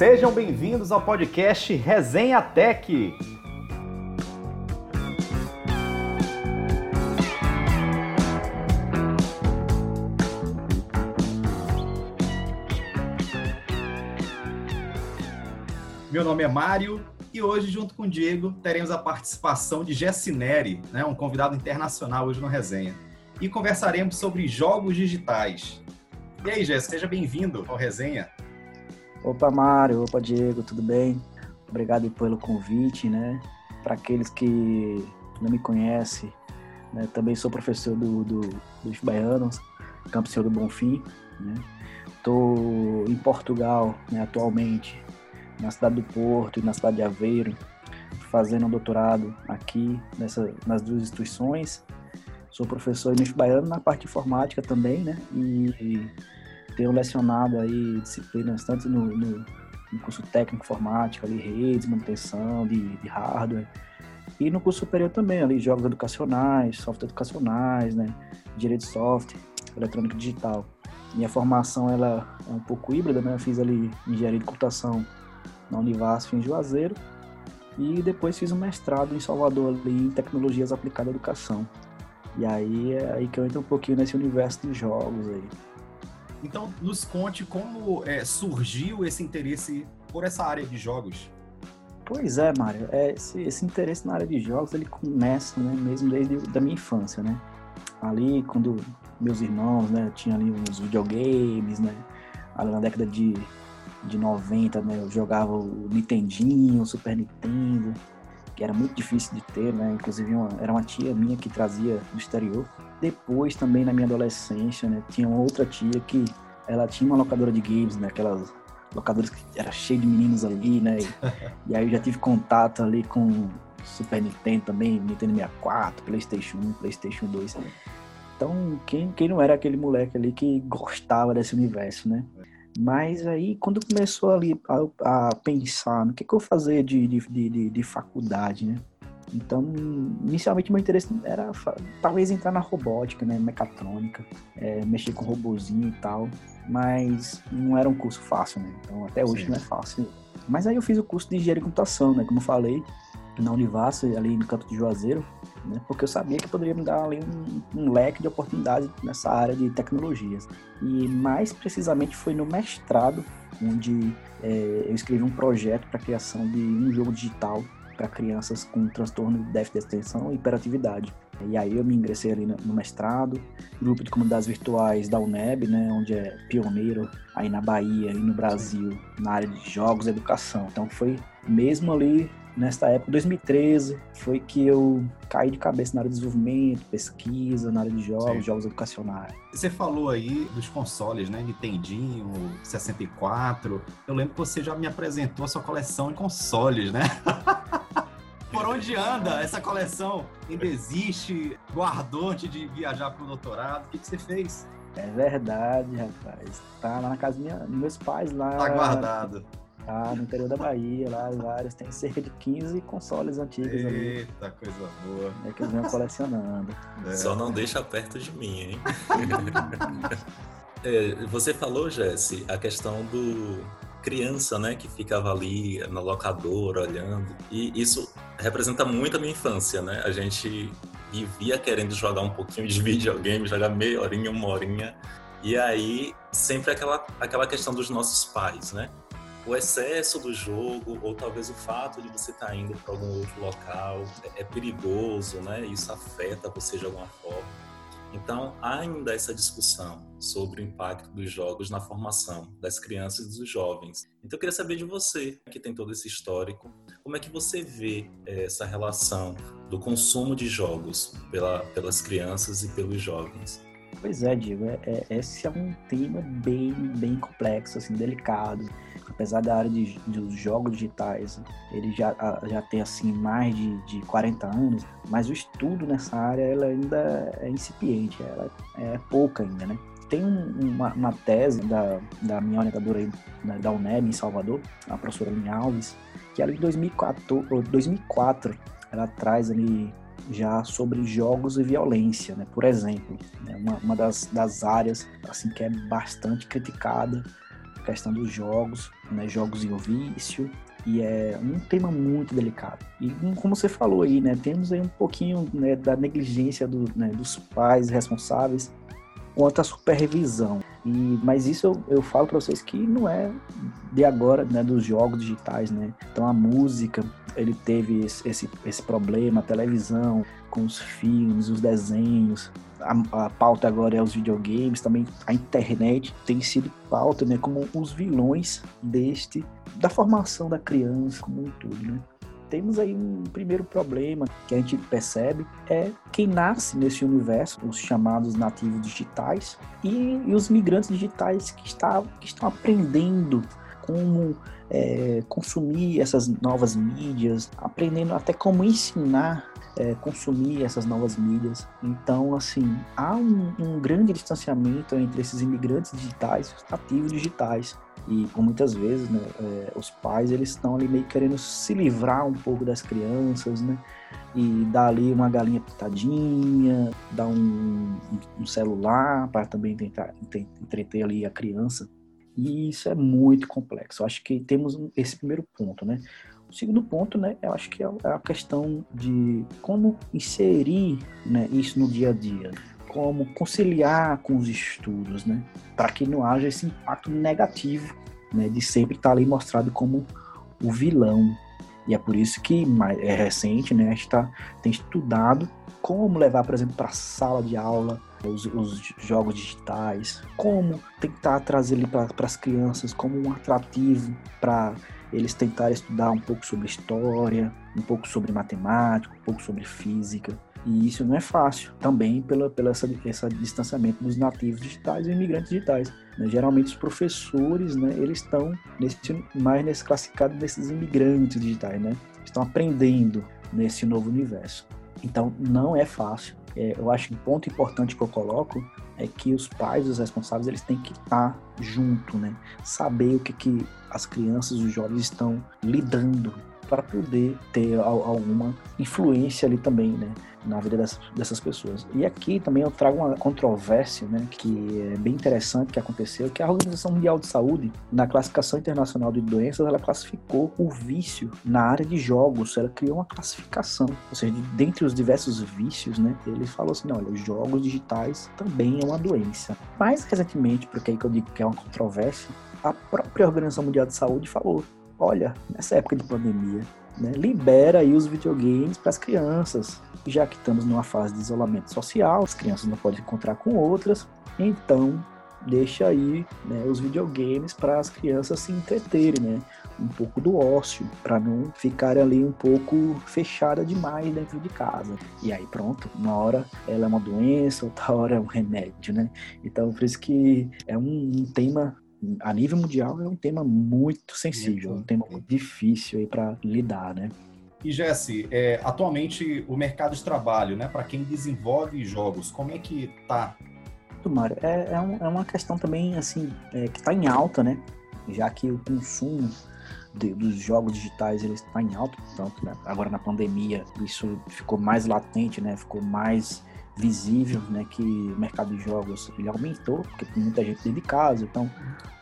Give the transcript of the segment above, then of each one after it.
Sejam bem-vindos ao podcast Resenha Tech. Meu nome é Mário e hoje, junto com o Diego, teremos a participação de Jessineri, né, um convidado internacional hoje no Resenha. E conversaremos sobre jogos digitais. E aí, Jess, seja bem-vindo ao Resenha. Opa, Mário, opa, Diego, tudo bem? Obrigado pelo convite, né? Para aqueles que não me conhecem, né, também sou professor do, do, dos baianos, Campus Senhor do Bonfim, né? Estou em Portugal né, atualmente, na cidade do Porto e na cidade de Aveiro, fazendo um doutorado aqui nessa, nas duas instituições. Sou professor em baiano na parte de informática também, né? E tenho lecionado aí disciplinas tanto no, no, no curso técnico informática, ali redes, manutenção de, de hardware, e no curso superior também, ali jogos educacionais, software educacionais, né? Direito de software, eletrônica digital. Minha formação ela é um pouco híbrida, né? Eu fiz ali engenharia de computação na Univasf em Juazeiro e depois fiz um mestrado em Salvador ali em tecnologias aplicadas à educação. E aí é aí que eu entro um pouquinho nesse universo de jogos aí. Então, nos conte como é, surgiu esse interesse por essa área de jogos. Pois é, Mário. É, esse, esse, interesse na área de jogos ele começa né, mesmo desde da minha infância, né? Ali, quando meus irmãos, né, tinham ali uns videogames, né? Ali na década de de 90, né? Eu jogava o Nintendinho, o Super Nintendo, que era muito difícil de ter, né? Inclusive uma, era uma tia minha que trazia do exterior. Depois também na minha adolescência, né? Tinha outra tia que ela tinha uma locadora de games, né? Aquelas locadoras que era cheio de meninos ali, né? E, e aí eu já tive contato ali com Super Nintendo também, Nintendo 64, PlayStation 1, PlayStation 2. Então, quem, quem não era aquele moleque ali que gostava desse universo, né? Mas aí, quando começou ali a, a pensar no que, que eu fazer de, de, de, de, faculdade, né? Então, inicialmente meu interesse era talvez entrar na robótica, né, mecatrônica, é, mexer com robozinho e tal, mas não era um curso fácil, né? Então, até hoje Sim. não é fácil. Mas aí eu fiz o curso de engenharia de computação, né, como eu falei, na Univas, ali no campo de Juazeiro, né? porque eu sabia que poderia me dar ali um, um, leque de oportunidades nessa área de tecnologias. E mais precisamente foi no mestrado, onde é, eu escrevi um projeto para a criação de um jogo digital para crianças com transtorno de déficit de atenção e hiperatividade. E aí eu me ingressei ali no mestrado, grupo de comunidades virtuais da UNEB, né, onde é pioneiro aí na Bahia e no Brasil na área de jogos e educação. Então foi mesmo ali nesta época, 2013, foi que eu caí de cabeça na área de desenvolvimento, pesquisa, na área de jogos, Sim. jogos educacionais. Você falou aí dos consoles, né? Nintendinho, 64. Eu lembro que você já me apresentou a sua coleção de consoles, né? Por onde anda essa coleção? Ainda existe? Guardou antes de viajar para o doutorado? O que, que você fez? É verdade, rapaz. Tá lá na casa dos meus pais lá. Tá guardado. Tá no interior da Bahia, lá vários. Tem cerca de 15 consoles antigos Eita, ali. Eita, coisa boa. É que eles vêm colecionando. É. Só não deixa perto de mim, hein? é, você falou, Jesse, a questão do criança, né, que ficava ali na locadora olhando. E isso representa muito a minha infância, né? A gente vivia querendo jogar um pouquinho de videogame, jogar meia horinha, uma horinha. E aí, sempre aquela, aquela questão dos nossos pais, né? O excesso do jogo ou talvez o fato de você estar tá indo para algum outro local é, é, perigoso, né? Isso afeta você de alguma forma. Então, há ainda essa discussão sobre o impacto dos jogos na formação das crianças e dos jovens. Então, eu queria saber de você, que tem todo esse histórico, como é que você vê é, essa relação do consumo de jogos pela, pelas crianças e pelos jovens? Pois é, Diego, é, é, esse é um tema bem, bem complexo, assim, delicado. Apesar da área de, dos jogos digitais, ele já, já tem assim mais de, de 40 anos, mas o estudo nessa área ela ainda é incipiente, ela é pouca ainda, né? Tem uma, uma tese da, da minha orientadora aí, da UNEB em Salvador, a professora Linha Alves, que ela em 2004, 2004 ela traz ali já sobre jogos e violência, né? Por exemplo, né? uma, uma das, das áreas assim que é bastante criticada questão dos jogos, né, jogos e o vício, e é um tema muito delicado. E como você falou aí, né, temos aí um pouquinho né, da negligência do, né, dos pais responsáveis quanto à supervisão. E, mas isso eu, eu falo para vocês que não é de agora, né, dos jogos digitais, né? Então a música, ele teve esse, esse, esse problema, a televisão, com os filmes, os desenhos, a, a, pauta agora é os videogames, também a internet tem sido pauta, né, como os vilões deste, da formação da criança como um todo, né. Temos aí um primeiro problema que a gente percebe é quem nasce nesse universo, os chamados nativos digitais e, e os migrantes digitais que, está, que estão aprendendo como é, consumir essas novas mídias, aprendendo até como ensinar é, consumir essas novas mídias. Então, assim, há um, um grande distanciamento entre esses imigrantes digitais os nativos digitais. E por muitas vezes né, é, os pais eles estão ali meio querendo se livrar um pouco das crianças né e dar ali uma galinha pitadinha dar um, um celular para também tentar entreter ali a criança. E isso é muito complexo. Eu acho que temos esse primeiro ponto né o segundo ponto né eu acho que é, é a questão de como inserir né, isso no dia a dia como conciliar com os estudos, né? Para que não haja esse impacto negativo, né? De sempre estar ali mostrado como o vilão. E é por isso que é recente, né? A gente tá, tem estudado como levar, por exemplo, para a sala de aula os, os, jogos digitais, como tentar trazer ali para as crianças como um atrativo para eles tentarem estudar um pouco sobre história, um pouco sobre matemática, um pouco sobre física. E isso não é fácil, também pela, pela essa, esse distanciamento dos nativos digitais e imigrantes digitais. Né? Geralmente os professores, né, eles estão nesse, mais nesse classificado desses imigrantes digitais, né? Estão aprendendo nesse novo universo. Então não é fácil. É, eu acho que um ponto importante que eu coloco é que os pais, os responsáveis, eles têm que estar junto, né? Saber o que, que as crianças, os jovens estão lidando para poder ter alguma influência ali também, né? na vida dessas, dessas, pessoas. E aqui também eu trago uma controvérsia, né, que é bem interessante que aconteceu, que a Organização Mundial de Saúde, na classificação internacional de doenças, ela classificou o vício na área de jogos, ela criou uma classificação, ou seja, dentre os diversos vícios, né, ele falou assim, olha, os jogos digitais também é uma doença. Mais recentemente, porque aí que eu digo que é uma controvérsia, a própria Organização Mundial de Saúde falou, olha, nessa época de pandemia, né, libera aí os videogames para as crianças, já que estamos numa fase de isolamento social, as crianças não podem encontrar com outras, então deixa aí né, os videogames para as crianças se entreterem, né? Um pouco do ócio, para não ficarem ali um pouco fechada demais dentro de casa. E aí pronto, uma hora ela é uma doença, outra hora é um remédio, né? Então por isso que é um, um tema a nível mundial é um tema muito sensível, muito um tema muito difícil aí para lidar, né? E Jesse, é, atualmente o mercado de trabalho, né, para quem desenvolve jogos, como é que tá? Mário, é, é, um, é uma questão também assim é, que está em alta, né? Já que o consumo de, dos jogos digitais ele está em alta, né? agora na pandemia isso ficou mais latente, né? Ficou mais visível, né, que o mercado de jogos ele aumentou, porque tem muita gente dentro de casa, então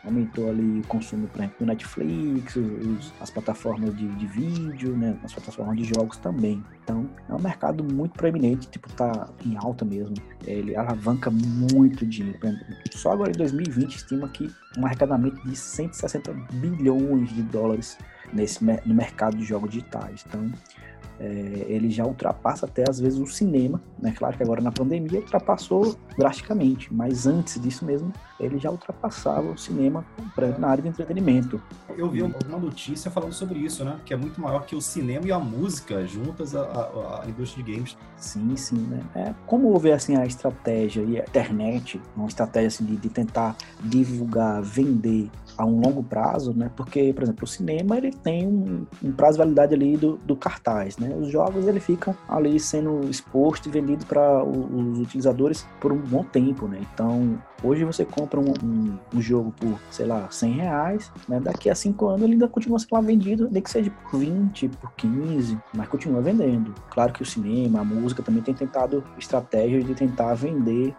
aumentou ali o consumo, por exemplo, do Netflix, os, as plataformas de, de, vídeo, né, as plataformas de jogos também. Então, é um mercado muito proeminente, tipo, tá em alta mesmo. Ele alavanca muito dinheiro. Só agora em 2020 estima que um arrecadamento de 160 bilhões de dólares nesse, no mercado de jogos digitais. Então, é, ele já ultrapassa até às vezes o cinema, né? Claro que agora na pandemia ultrapassou drasticamente, mas antes disso mesmo ele já ultrapassava o cinema na área de entretenimento. Eu vi uma notícia falando sobre isso, né? Que é muito maior que o cinema e a música juntas à, indústria de games. Sim, sim, né? É, como houve assim a estratégia e a internet, uma estratégia assim, de, de tentar divulgar, vender a um longo prazo, né? Porque, por exemplo, o cinema ele tem um, um prazo de validade ali do, do, cartaz, né? Os jogos ele ficam ali sendo exposto e vendido para os utilizadores por um bom tempo, né? Então, hoje você compra um, um, um, jogo por, sei lá, 100 reais, né? Daqui a 5 anos ele ainda continua sendo vendido, nem que seja por 20, por 15, mas continua vendendo. Claro que o cinema, a música também tem tentado estratégias de tentar vender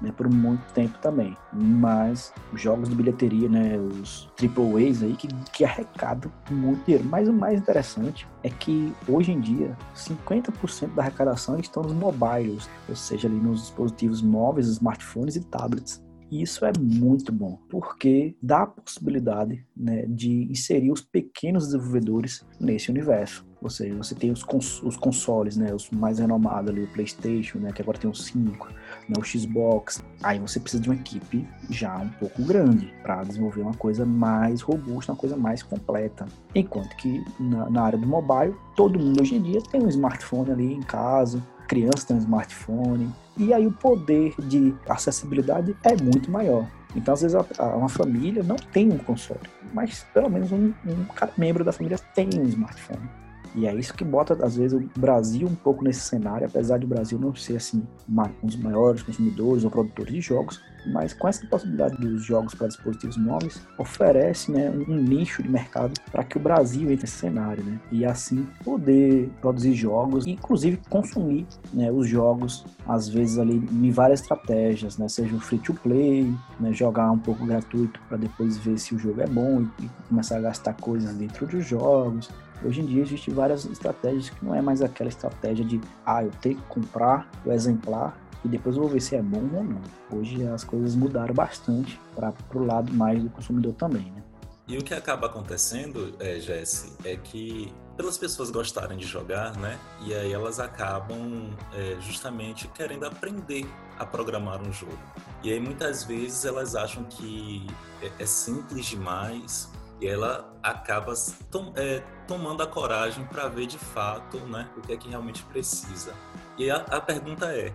né, por muito tempo também. Mas os jogos de bilheteria, né, os triple A's aí, que, que arrecadam muito dinheiro. Mas o mais interessante é que hoje em dia 50% da arrecadação estão nos mobiles, ou seja, ali nos dispositivos móveis, smartphones e tablets. E isso é muito bom, porque dá a possibilidade né, de inserir os pequenos desenvolvedores nesse universo. Ou seja, você tem os, cons os consoles, né, os mais renomados ali, o PlayStation, né, que agora tem os 5, né, o Xbox. Aí você precisa de uma equipe já um pouco grande para desenvolver uma coisa mais robusta, uma coisa mais completa. Enquanto que na, na área do mobile, todo mundo hoje em dia tem um smartphone ali em casa, criança tem um smartphone, e aí o poder de acessibilidade é muito maior. Então, às vezes, uma família não tem um console, mas pelo menos um, um membro da família tem um smartphone. E é isso que bota, às vezes, o Brasil um pouco nesse cenário, apesar de o Brasil não ser, assim, um dos maiores consumidores ou produtores de jogos, mas com essa possibilidade dos jogos para dispositivos móveis, oferece né, um, nicho de mercado para que o Brasil entre nesse cenário, né? E assim poder produzir jogos, inclusive consumir né, os jogos, às vezes ali em várias estratégias, né? Seja o free to play, né, jogar um pouco gratuito para depois ver se o jogo é bom e, e começar a gastar coisas dentro dos jogos, Hoje em dia existem várias estratégias que não é mais aquela estratégia de ah, eu tenho que comprar o exemplar e depois eu vou ver se é bom ou não. Hoje as coisas mudaram bastante para o lado mais do consumidor também, né? E o que acaba acontecendo, é, Jesse, é que pelas pessoas gostarem de jogar, né? E aí elas acabam é, justamente querendo aprender a programar um jogo. E aí muitas vezes elas acham que é, é simples demais e ela acaba tom, é, tomando a coragem para ver de fato né, o que é que realmente precisa. E a, a pergunta é: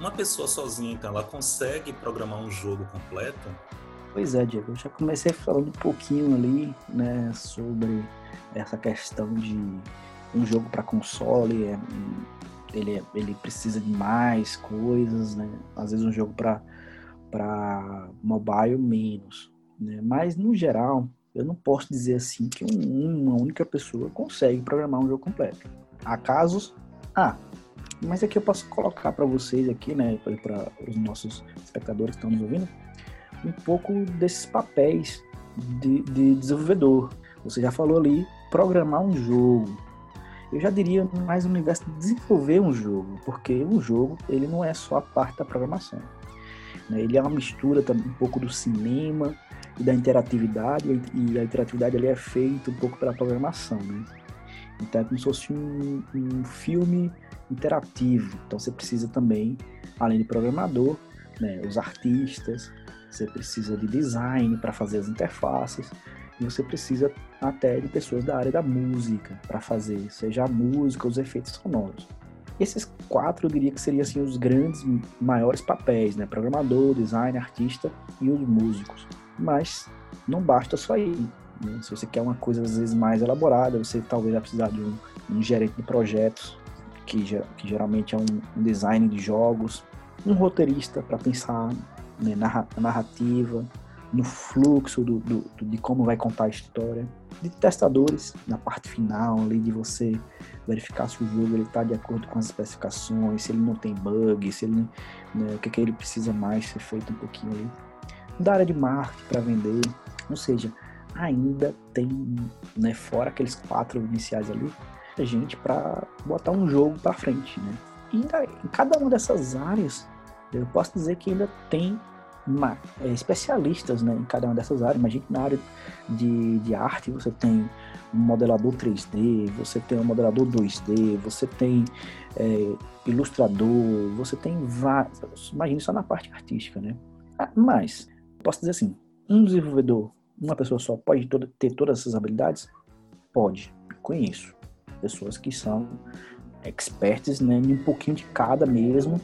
uma pessoa sozinha, então, ela consegue programar um jogo completo? Pois é, Diego. Eu já comecei falando um pouquinho ali, né, sobre essa questão de um jogo para console, é, ele, ele precisa de mais coisas, né? Às vezes um jogo para para mobile menos, né? Mas no geral, eu não posso dizer assim que um, uma única pessoa consegue programar um jogo completo. Há casos, ah, mas aqui eu posso colocar para vocês aqui, né, para os nossos espectadores que estão nos ouvindo, um pouco desses papéis de, de desenvolvedor. Você já falou ali, programar um jogo. Eu já diria mais no universo de desenvolver um jogo, porque um jogo ele não é só a parte da programação. Né? Ele é uma mistura também um pouco do cinema e da interatividade, e a interatividade ali é feita um pouco pela programação, né? Então é como se fosse um, um filme interativo. Então você precisa também, além de programador, né, os artistas, você precisa de design para fazer as interfaces e você precisa até de pessoas da área da música para fazer, seja a música, os efeitos sonoros. Esses quatro eu diria que seriam assim, os grandes, maiores papéis, né? Programador, design, artista e os músicos. Mas não basta só aí. Né? Se você quer uma coisa às vezes mais elaborada, você talvez vai precisar de um, um gerente de projetos, que, que geralmente é um, um, design de jogos, um roteirista para pensar né, na narrativa, no fluxo do, do, de como vai contar a história, de testadores na parte final ali de você verificar se o jogo está de acordo com as especificações, se ele não tem bug, se ele né, o que, que ele precisa mais ser feito um pouquinho ali, da área de marketing para vender, ou seja, ainda tem, né, fora aqueles quatro iniciais ali, gente para botar um jogo para frente, né? E ainda, em cada uma dessas áreas, eu posso dizer que ainda tem uma, é, especialistas né, em cada uma dessas áreas. Imagina na área de, de arte você tem um modelador 3D, você tem um modelador 2D, você tem é, ilustrador, você tem vários. Imagina só na parte artística, né? Ah, mas, posso dizer assim, um desenvolvedor, uma pessoa só, pode ter todas essas habilidades? Pode, conheço pessoas que são experts né, em um pouquinho de cada mesmo,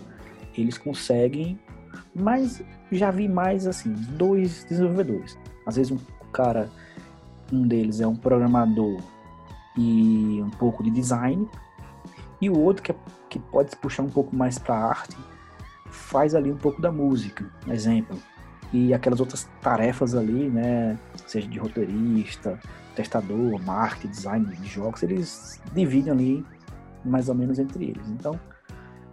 eles conseguem, mas já vi mais assim, dois desenvolvedores. Às vezes um cara, um deles é um programador e um pouco de design, e o outro que, é, que pode puxar um pouco mais para arte, faz ali um pouco da música, exemplo. E aquelas outras tarefas ali, né, seja de roteirista, testador, marketing, design de jogos, eles dividem ali mais ou menos entre eles. Então,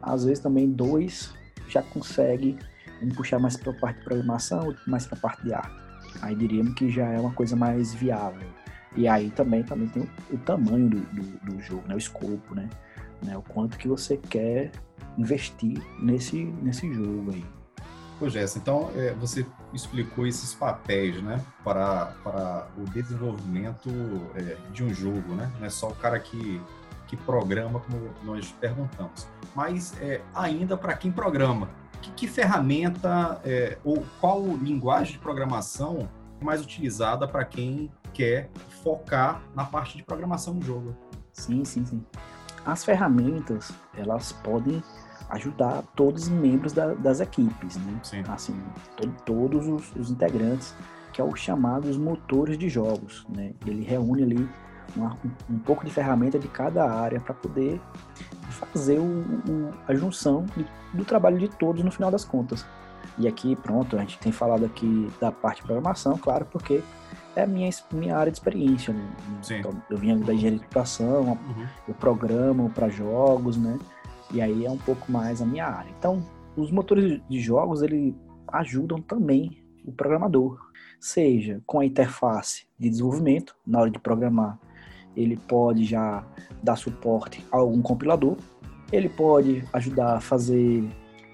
às vezes também dois já consegue um puxar mais para a parte de programação, outro mais para a parte de arte. Aí diríamos que já é uma coisa mais viável. E aí também, também tem o, o tamanho do, do, do, jogo, né? o escopo, né? né? O quanto que você quer investir nesse, nesse jogo aí. Pô, Jess, então é, você explicou esses papéis, né, para, para o desenvolvimento é, de um jogo, né? Não é só o cara que, que programa, como nós perguntamos, mas é, ainda para quem programa. Que, que ferramenta é, ou qual linguagem de programação é mais utilizada para quem quer focar na parte de programação do jogo? Sim, sim, sim. As ferramentas, elas podem ajudar todos os membros da, das equipes, né? Sim. Assim, to, todos os, os, integrantes, que é o chamado os motores de jogos, né? Ele reúne ali uma, um, um, pouco de ferramenta de cada área para poder fazer o, o, a junção de, do trabalho de todos no final das contas. E aqui, pronto, a gente tem falado aqui da parte de programação, claro, porque é a minha, minha área de experiência, né? Então, eu vinha da engenharia de educação, uhum. eu programo para jogos, né? E aí é um pouco mais a minha área. Então, os motores de jogos, ele ajudam também o programador, seja com a interface de desenvolvimento, na hora de programar, ele pode já dar suporte a algum compilador, ele pode ajudar a fazer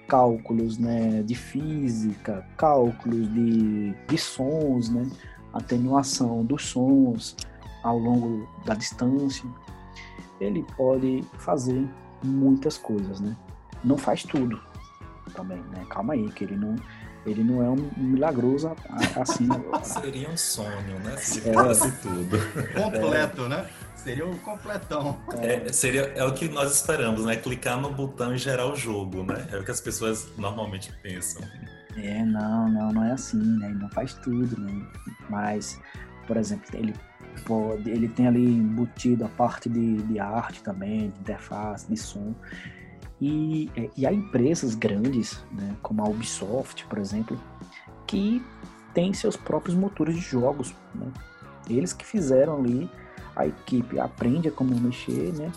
cálculos né, de física, cálculos de, de sons, né, atenuação dos sons ao longo da distância. Ele pode fazer muitas coisas, né? Não faz tudo também, né? Calma aí, que ele não, ele não é um milagroso assim. Seria um sonho, né? Se é. tudo. Completo, é. né? Seria um completão. É, seria, é o que nós esperamos, né? Clicar no botão e gerar o jogo, né? É o que as pessoas normalmente pensam. É, não, não, não é assim, né? Ele não faz tudo, né? Mas, por exemplo, ele pode, ele tem ali embutido a parte de, de arte também, de interface, de som. E, é, e há empresas grandes, né, como a Ubisoft, por exemplo, que tem seus próprios motores de jogos. Né? Eles que fizeram ali, a equipe aprende a como mexer, né?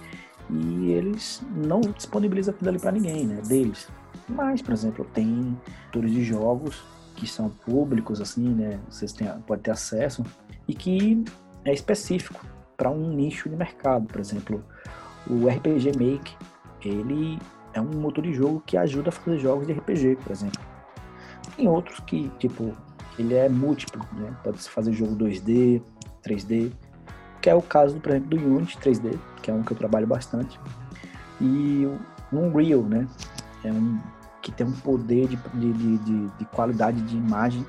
E eles não disponibilizam aquilo ali para ninguém, né? Deles. Mas, por exemplo, tem motores de jogos que são públicos, assim, né? Vocês têm, podem ter acesso e que é específico para um nicho de mercado. Por exemplo, o RPG Make, ele é um motor de jogo que ajuda a fazer jogos de RPG, por exemplo. Tem outros que, tipo, ele é múltiplo, né? Pode se fazer jogo 2D, 3D, que é o caso, por exemplo, do Unity 3D, que é um que eu trabalho bastante. E o Unreal, né? É um que tem um poder de, de, de, de qualidade de imagem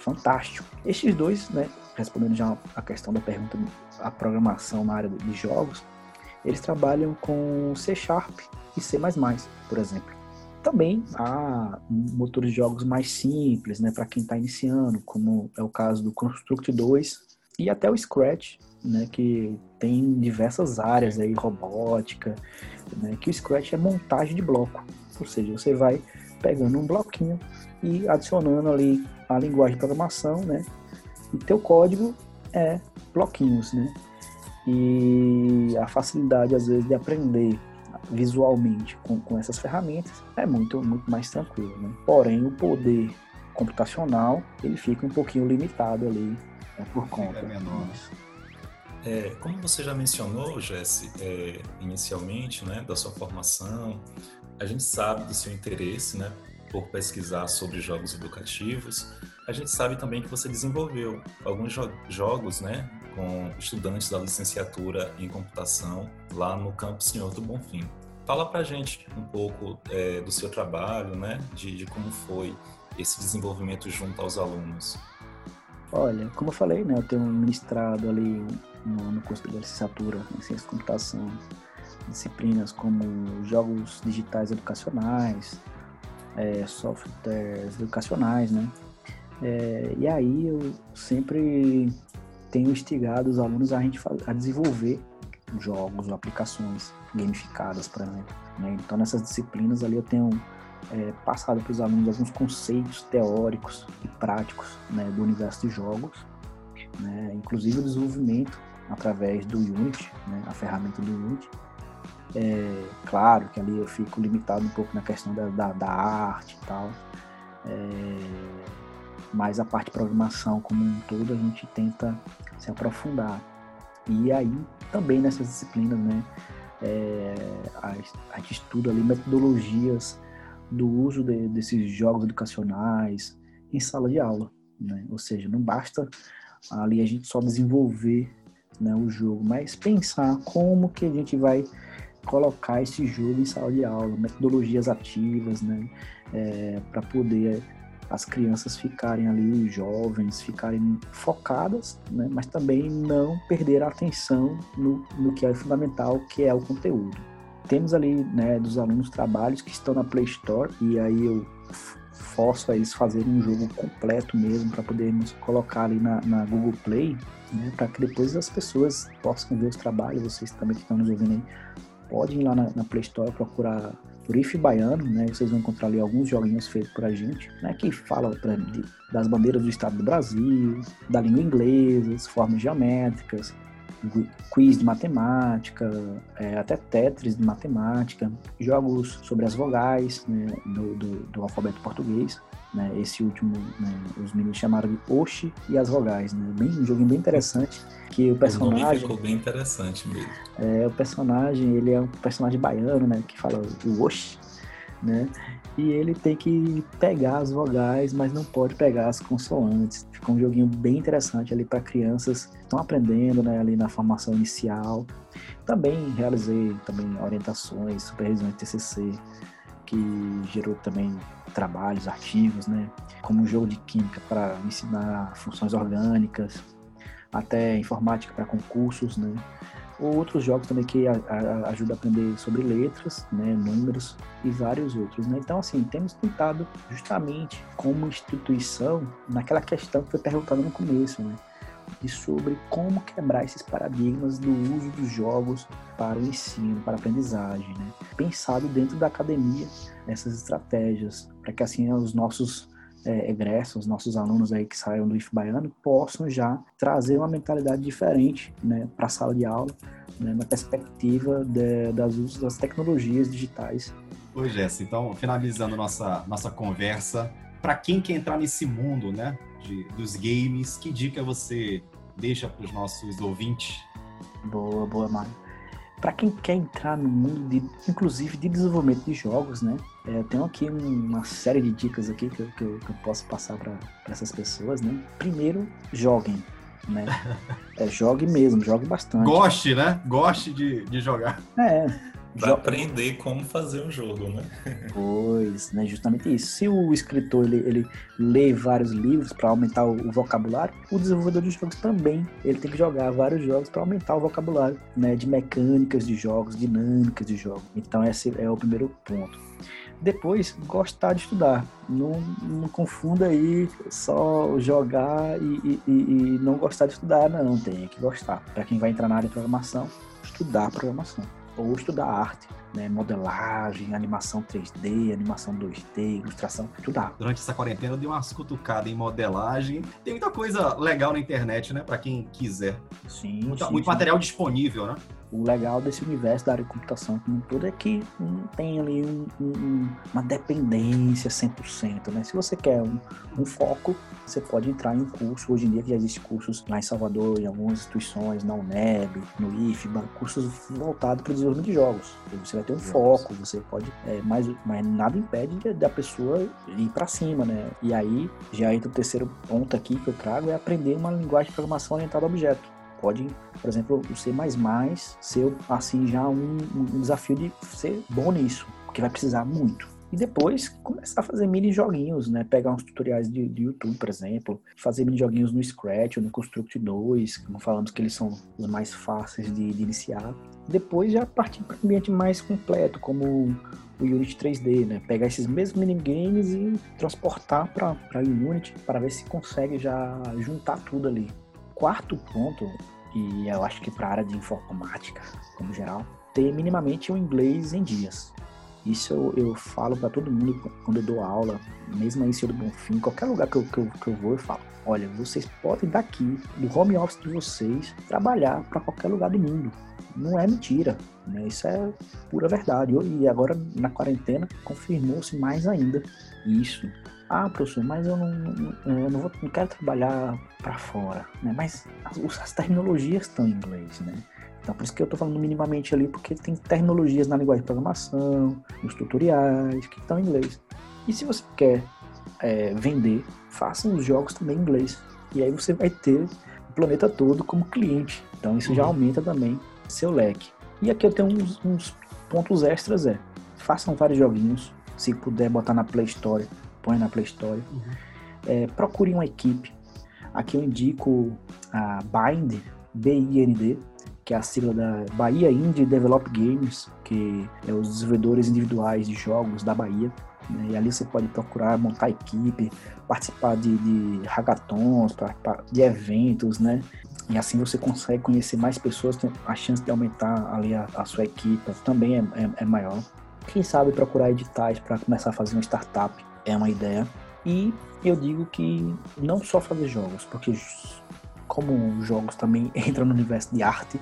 fantástico. Estes dois, né, respondendo já a questão da pergunta, a programação na área de jogos, eles trabalham com C Sharp e C++, por exemplo. Também há motores de jogos mais simples, né, para quem está iniciando, como é o caso do Construct 2 e até o Scratch, né, que tem diversas áreas aí, robótica, né, que o Scratch é montagem de bloco, ou seja, você vai pegando um bloquinho e adicionando ali a linguagem de programação, né, e teu código é bloquinhos, né? E a facilidade, às vezes, de aprender visualmente com, com essas ferramentas é muito, muito mais tranquilo, né? Porém, o poder computacional, ele fica um pouquinho limitado ali né, por conta. É menor, né? É, como você já mencionou, Jesse, é, inicialmente, né, da sua formação, a gente sabe do seu interesse, né, por pesquisar sobre jogos educativos, a gente sabe também que você desenvolveu alguns jo jogos, né, com estudantes da licenciatura em computação lá no campus Senhor do Bonfim. Fala pra gente um pouco é, do seu trabalho, né, de, de, como foi esse desenvolvimento junto aos alunos. Olha, como eu falei, né, eu tenho ministrado ali no, no curso de licenciatura em ciência de computação disciplinas como jogos digitais educacionais, é, softwares educacionais, né? É, e aí eu sempre tenho instigado os alunos a, gente a desenvolver jogos ou aplicações gamificadas, por exemplo. Né? Então, nessas disciplinas ali eu tenho é, passado para os alunos alguns conceitos teóricos e práticos né, do universo de jogos, né? inclusive o desenvolvimento através do Unity, né, a ferramenta do Unity. É, claro que ali eu fico limitado um pouco na questão da, da, da arte e tal, É, mas a parte de programação como um todo a gente tenta se aprofundar. E aí também nessas disciplinas, né, é, a, a gente estuda ali metodologias do uso de, desses jogos educacionais em sala de aula, né? Ou seja, não basta ali a gente só desenvolver né, o jogo, mas pensar como que a gente vai colocar esse jogo em sala de aula, metodologias ativas, né, é, para poder as crianças ficarem ali, jovens ficarem focadas, né, mas também não perder a atenção no, no que é fundamental, que é o conteúdo. Temos ali, né, dos alunos trabalhos que estão na Play Store e aí eu forço a eles fazerem um jogo completo mesmo para podermos colocar ali na, na Google Play, né, para que depois as pessoas possam ver os trabalhos, vocês também que estão nos ouvindo aí, podem ir lá na, na Play Store procurar por IF Baiano, né? Vocês vão encontrar ali alguns joguinhos feitos por a gente, né? Que fala pra, de, das bandeiras do estado do Brasil, da língua inglesa, formas geométricas, quiz de matemática, é, até Tetris de matemática, jogos sobre as vogais né, do, do, do, alfabeto português. Né, esse último, né, os meninos chamaram de Oxi e as vogais. Né, bem, um joguinho bem interessante. Que o personagem. O ficou bem interessante mesmo. É, o personagem, ele é um personagem baiano, né? Que fala o Oxi né? E ele tem que pegar as vogais, mas não pode pegar as consoantes. Ficou um joguinho bem interessante ali para crianças que estão aprendendo, né, ali na formação inicial. Também realizei também orientações, supervisões de TCC, que gerou também trabalhos, artigos, né, como um jogo de química para ensinar funções orgânicas, até informática para concursos, né ou outros jogos também que a, a, ajudam a aprender sobre letras, né, números e vários outros. Né? Então, assim, temos tentado justamente como instituição naquela questão que foi perguntada no começo, né? Sobre como quebrar esses paradigmas do uso dos jogos para o ensino, para a aprendizagem, né? Pensado dentro da academia essas estratégias, para que assim os nossos é, egressos, nossos alunos aí que saiam do IF Baiano, possam já trazer uma mentalidade diferente né, para a sala de aula, né, na perspectiva de, das usos das tecnologias digitais. Oi, Jéssica. Então, finalizando nossa, nossa conversa, para quem quer entrar nesse mundo né, de, dos games, que dica você deixa para os nossos ouvintes? Boa, boa, Mário para quem quer entrar no mundo, de, inclusive de desenvolvimento de jogos, né? É, eu tenho aqui uma série de dicas aqui que eu, que eu, que eu posso passar para essas pessoas, né? Primeiro, joguem, né? É, jogue mesmo, jogue bastante. Goste, né? Goste de, de jogar. É, Pra aprender como fazer um jogo, né? Pois, né? Justamente isso. Se o escritor ele, ele lê vários livros para aumentar o, o, vocabulário, o desenvolvedor de jogos também ele tem que jogar vários jogos para aumentar o vocabulário, né? De mecânicas de jogos, dinâmicas de jogos. Então esse é o primeiro ponto. Depois, gostar de estudar. Não, não confunda aí só jogar e, e, e não gostar de estudar, não. Tem que gostar. Para quem vai entrar na área de programação, estudar programação ou estudar arte, né? modelagem, animação 3D, animação 2D, ilustração, estudar. Durante essa quarentena eu dei umas cutucadas em modelagem. Tem muita coisa legal na internet, né? Para quem quiser. Sim, muito, sim, muito sim. material disponível, né? o legal desse universo da área de computação como um todo é que não tem ali um, um, uma dependência 100%, né? Se você quer um, um, foco, você pode entrar em um curso, hoje em dia já existem cursos lá em Salvador, em algumas instituições, na UNEB, no IFBA, cursos voltados para o desenvolvimento de jogos. Você vai ter um foco, você pode, é, mas, mas nada impede da pessoa ir para cima, né? E aí já entra o terceiro ponto aqui que eu trago, é aprender uma linguagem de programação orientada a objeto pode, por exemplo, o C++ ser assim já um, um desafio de ser bom nisso, porque vai precisar muito. E depois começar a fazer mini joguinhos, né? Pegar uns tutoriais de, de YouTube, por exemplo, fazer mini joguinhos no Scratch ou no Construct 2, como falamos que eles são os mais fáceis de, de iniciar. Depois já partir para um ambiente mais completo, como o Unity 3D, né? Pegar esses mesmos minigames e transportar para o Unity para ver se consegue já juntar tudo ali quarto ponto, e eu acho que para a área de informática, como geral, ter minimamente o inglês em dias. Isso eu, eu falo para todo mundo quando eu dou aula, mesmo aí em Senhor do Bonfim, qualquer lugar que eu, que, eu, que eu vou, eu falo: olha, vocês podem daqui, do home office de vocês, trabalhar para qualquer lugar do mundo. Não é mentira, né? isso é pura verdade. E agora, na quarentena, confirmou-se mais ainda isso. Ah, professor, mas eu não, eu não, vou, não quero trabalhar para fora, né? Mas as, as estão em inglês, né? Então, por isso que eu estou falando minimamente ali, porque tem terminologias na linguagem de programação, nos tutoriais, que estão em inglês. E se você quer é, vender, faça os jogos também em inglês. E aí você vai ter o planeta todo como cliente. Então, isso uhum. já aumenta também seu leque. E aqui eu tenho uns, uns pontos extras, é, façam vários joguinhos, se puder botar na Play Store, põe na Play Store. Uhum. É, procure uma equipe. Aqui eu indico a Bind, B-I-N-D, que é a sigla da Bahia Indie Develop Games, que é os desenvolvedores individuais de jogos da Bahia. Né? E ali você pode procurar montar equipe, participar de, de hackathons, de eventos, né? E assim você consegue conhecer mais pessoas, a chance de aumentar ali a, a sua equipe também é, é, é maior. Quem sabe procurar editais para começar a fazer uma startup é uma ideia. E eu digo que não só fazer jogos, porque como jogos também entram no universo de arte,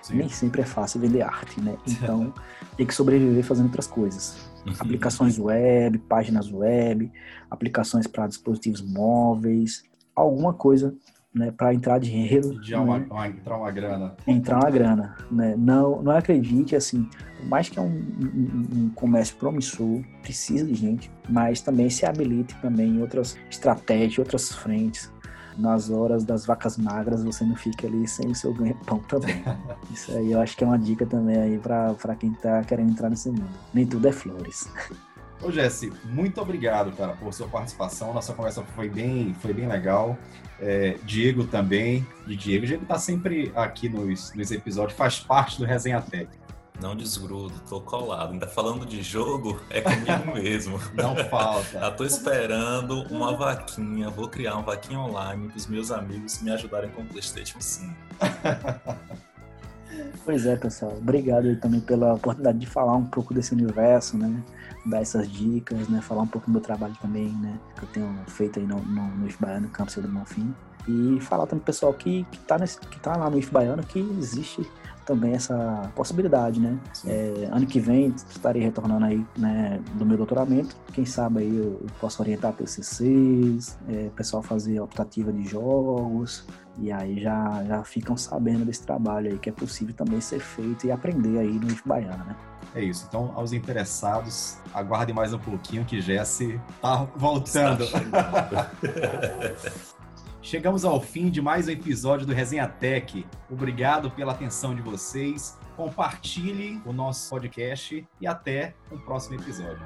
Sim. nem sempre é fácil vender arte, né? Então tem que sobreviver fazendo outras coisas. Uhum. Aplicações web, páginas web, aplicações para dispositivos móveis, alguma coisa né, para entrar dinheiro. De uma, né? uma, entrar uma grana. Entrar uma grana. Né? Não, não acredite, assim, por mais que é um, um, um, comércio promissor, precisa de gente, mas também se habilite também em outras estratégias, outras frentes nas horas das vacas magras você não fica ali sem o seu ganha-pão também. Isso aí eu acho que é uma dica também aí para quem tá querendo entrar nesse mundo. Nem tudo é flores. Ô Jesse, muito obrigado, cara, por sua participação. Nossa conversa foi bem, foi bem legal. É, Diego também. E Diego, Diego tá sempre aqui nos, nos episódios, faz parte do Resenha Técnica. Não desgrudo, tô colado. Ainda falando de jogo, é comigo mesmo. Não falta. Já tô esperando uma vaquinha. Vou criar uma vaquinha online para os meus amigos me ajudarem com o PlayStation 5. Pois é, pessoal. Obrigado também pela oportunidade de falar um pouco desse universo, né? Dar essas dicas, né? Falar um pouco do meu trabalho também, né? Que eu tenho feito aí no, no, no Baiano, Campus do Bonfim. E falar também pro pessoal que, que, tá nesse, que tá lá no IF Baiano que existe também essa possibilidade, né? É, ano que vem estarei retornando aí, né, do meu doutoramento. Quem sabe aí eu, eu posso orientar TCCs, é, pessoal fazer optativa de jogos, e aí já, já ficam sabendo desse trabalho aí que é possível também ser feito e aprender aí no IF Baiana, né? É isso. Então, aos interessados, aguardem mais um pouquinho que Jesse tá voltando. Chegamos ao fim de mais um episódio do Resenha Tech. Obrigado pela atenção de vocês. Compartilhe o nosso podcast e até o próximo episódio.